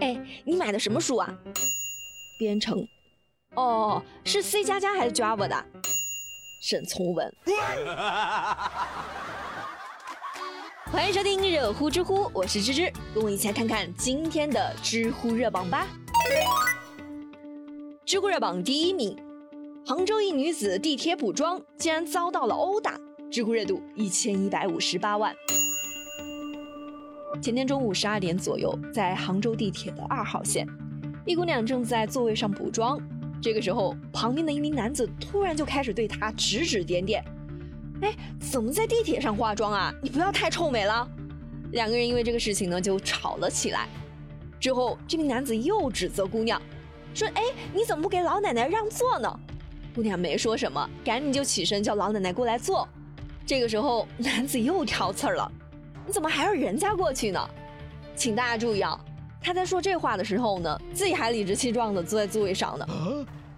哎，你买的什么书啊？编程。哦，是 C 加加还是 Java 的？沈从文。欢迎收听热乎知乎，我是芝芝，跟我一起来看看今天的知乎热榜吧。知乎热榜第一名，杭州一女子地铁补妆竟然遭到了殴打，知乎热度一千一百五十八万。前天中午十二点左右，在杭州地铁的二号线，一姑娘正在座位上补妆。这个时候，旁边的一名男子突然就开始对她指指点点：“哎，怎么在地铁上化妆啊？你不要太臭美了！”两个人因为这个事情呢就吵了起来。之后，这名男子又指责姑娘说：“哎，你怎么不给老奶奶让座呢？”姑娘没说什么，赶紧就起身叫老奶奶过来坐。这个时候，男子又挑刺儿了。你怎么还让人家过去呢？请大家注意啊，他在说这话的时候呢，自己还理直气壮的坐在座位上呢。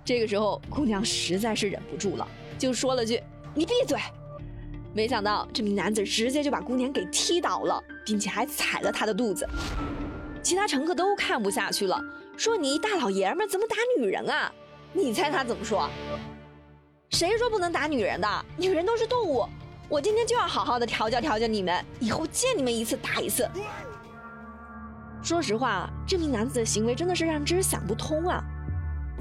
这个时候，姑娘实在是忍不住了，就说了句：“你闭嘴！”没想到这名男子直接就把姑娘给踢倒了，并且还踩了她的肚子。其他乘客都看不下去了，说：“你一大老爷们怎么打女人啊？”你猜他怎么说？谁说不能打女人的？女人都是动物。我今天就要好好的调教调教你们，以后见你们一次打一次。说实话，这名男子的行为真的是让芝想不通啊。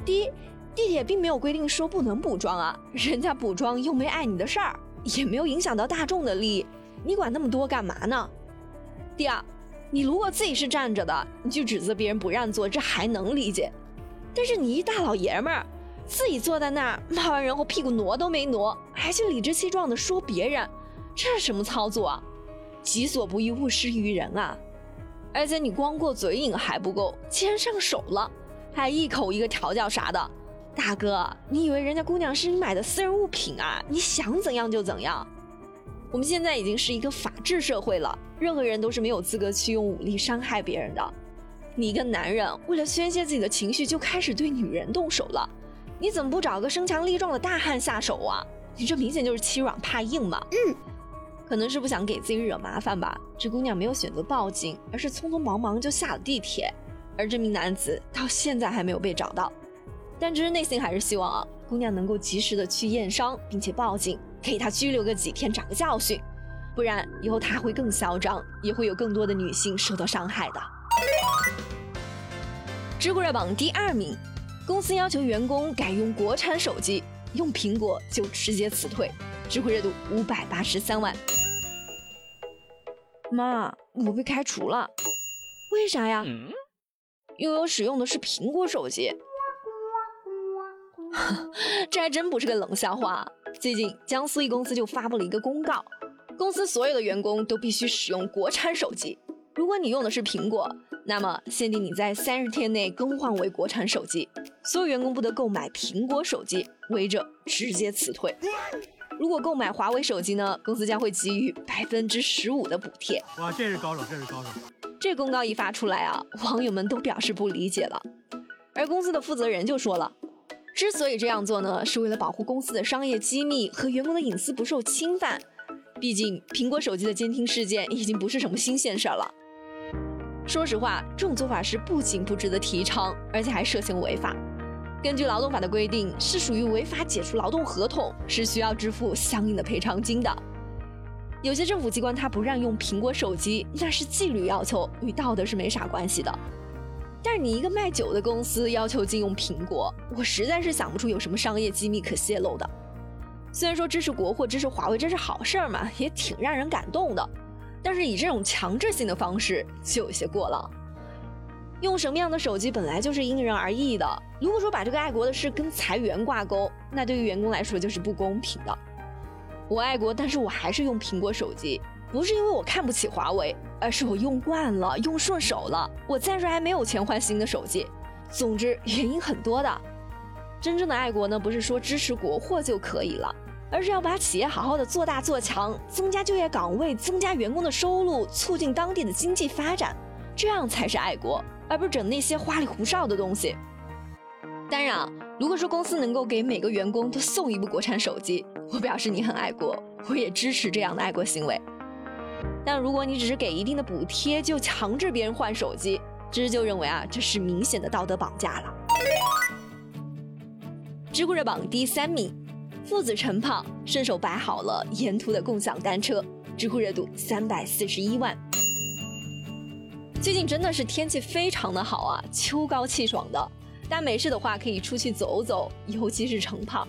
第一，地铁并没有规定说不能补妆啊，人家补妆又没碍你的事儿，也没有影响到大众的利益，你管那么多干嘛呢？第二，你如果自己是站着的，你去指责别人不让座，这还能理解。但是你一大老爷们儿。自己坐在那儿骂完人后屁股挪都没挪，还去理直气壮地说别人，这是什么操作啊？己所不欲，勿施于人啊！而且你光过嘴瘾还不够，既然上手了，还一口一个调教啥的，大哥，你以为人家姑娘是你买的私人物品啊？你想怎样就怎样？我们现在已经是一个法治社会了，任何人都是没有资格去用武力伤害别人的。你一个男人为了宣泄自己的情绪，就开始对女人动手了。你怎么不找个身强力壮的大汉下手啊？你这明显就是欺软怕硬嘛！嗯，可能是不想给自己惹麻烦吧。这姑娘没有选择报警，而是匆匆忙忙就下了地铁。而这名男子到现在还没有被找到。但只是内心还是希望啊，姑娘能够及时的去验伤，并且报警，给他拘留个几天，长个教训。不然以后他会更嚣张，也会有更多的女性受到伤害的。知乎热榜第二名。公司要求员工改用国产手机，用苹果就直接辞退。知乎热度五百八十三万。妈，我被开除了，为啥呀？因为我使用的是苹果手机。这还真不是个冷笑话。最近，江苏一公司就发布了一个公告，公司所有的员工都必须使用国产手机。如果你用的是苹果，那么限定你在三十天内更换为国产手机，所有员工不得购买苹果手机，违者直接辞退。如果购买华为手机呢，公司将会给予百分之十五的补贴。哇，这是高手，这是高手！这公告一发出来啊，网友们都表示不理解了。而公司的负责人就说了，之所以这样做呢，是为了保护公司的商业机密和员工的隐私不受侵犯。毕竟苹果手机的监听事件已经不是什么新鲜事儿了。说实话，这种做法是不仅不值得提倡，而且还涉嫌违法。根据劳动法的规定，是属于违法解除劳动合同，是需要支付相应的赔偿金的。有些政府机关他不让用苹果手机，那是纪律要求，与道德是没啥关系的。但是你一个卖酒的公司要求禁用苹果，我实在是想不出有什么商业机密可泄露的。虽然说支持国货、支持华为，这是好事儿嘛，也挺让人感动的。但是以这种强制性的方式就有些过了。用什么样的手机本来就是因人而异的。如果说把这个爱国的事跟裁员挂钩，那对于员工来说就是不公平的。我爱国，但是我还是用苹果手机，不是因为我看不起华为，而是我用惯了，用顺手了。我暂时还没有钱换新的手机。总之原因很多的。真正的爱国呢，不是说支持国货就可以了。而是要把企业好好的做大做强，增加就业岗位，增加员工的收入，促进当地的经济发展，这样才是爱国，而不是整那些花里胡哨的东西。当然，如果说公司能够给每个员工都送一部国产手机，我表示你很爱国，我也支持这样的爱国行为。但如果你只是给一定的补贴就强制别人换手机，芝芝就认为啊，这是明显的道德绑架了。知乎热榜第三名，父子晨跑顺手摆好了沿途的共享单车，知乎热度三百四十一万。最近真的是天气非常的好啊，秋高气爽的。但没事的话可以出去走走，尤其是晨跑，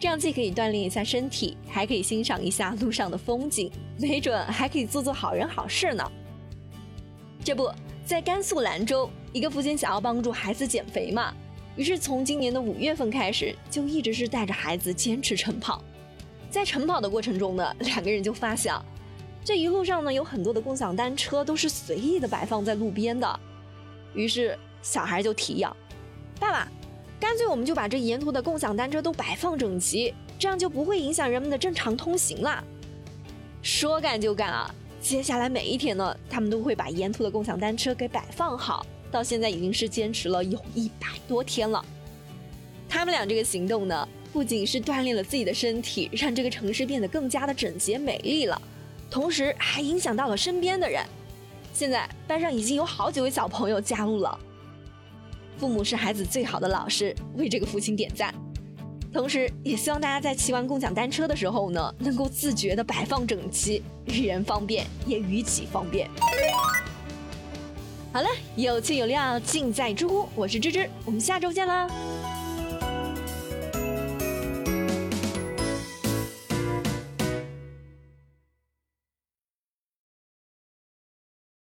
这样既可以锻炼一下身体，还可以欣赏一下路上的风景，没准还可以做做好人好事呢。这不在甘肃兰州，一个父亲想要帮助孩子减肥嘛，于是从今年的五月份开始，就一直是带着孩子坚持晨跑。在晨跑的过程中呢，两个人就发现，这一路上呢有很多的共享单车都是随意的摆放在路边的，于是小孩就提议。爸爸，干脆我们就把这沿途的共享单车都摆放整齐，这样就不会影响人们的正常通行了。说干就干啊！接下来每一天呢，他们都会把沿途的共享单车给摆放好，到现在已经是坚持了有一百多天了。他们俩这个行动呢，不仅是锻炼了自己的身体，让这个城市变得更加的整洁美丽了，同时还影响到了身边的人。现在班上已经有好几位小朋友加入了。父母是孩子最好的老师，为这个父亲点赞。同时，也希望大家在骑完共享单车的时候呢，能够自觉的摆放整齐，于人方便，也于己方便。好了，有趣有料尽在知乎，我是芝芝，我们下周见啦。